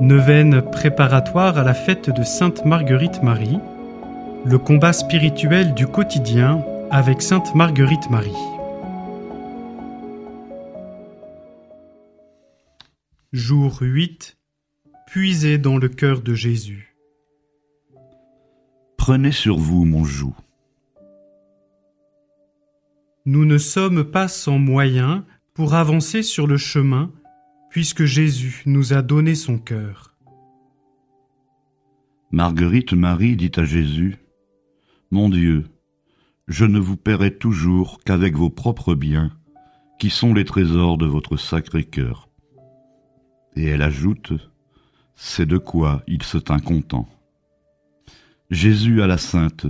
Neuvaine préparatoire à la fête de Sainte Marguerite Marie, le combat spirituel du quotidien avec Sainte Marguerite Marie. Jour 8 Puisez dans le cœur de Jésus. Prenez sur vous mon joug. Nous ne sommes pas sans moyens pour avancer sur le chemin, puisque Jésus nous a donné son cœur. Marguerite Marie dit à Jésus, Mon Dieu, je ne vous paierai toujours qu'avec vos propres biens, qui sont les trésors de votre sacré cœur. Et elle ajoute, C'est de quoi il se tint content. Jésus à la Sainte,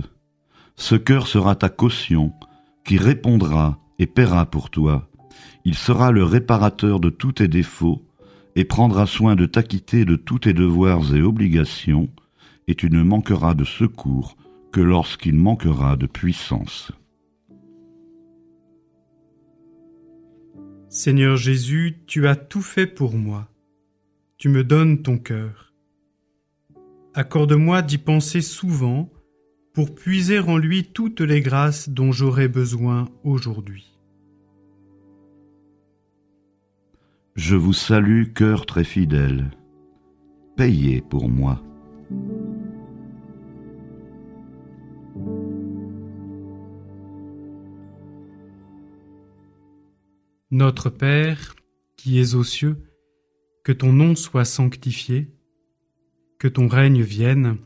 ce cœur sera ta caution, qui répondra et paiera pour toi. Il sera le réparateur de tous tes défauts et prendra soin de t'acquitter de tous tes devoirs et obligations, et tu ne manqueras de secours que lorsqu'il manquera de puissance. Seigneur Jésus, tu as tout fait pour moi. Tu me donnes ton cœur. Accorde-moi d'y penser souvent pour puiser en lui toutes les grâces dont j'aurai besoin aujourd'hui. Je vous salue, cœur très fidèle. Payez pour moi. Notre Père, qui es aux cieux, que ton nom soit sanctifié, que ton règne vienne,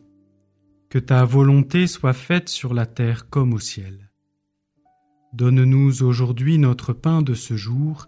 que ta volonté soit faite sur la terre comme au ciel. Donne-nous aujourd'hui notre pain de ce jour,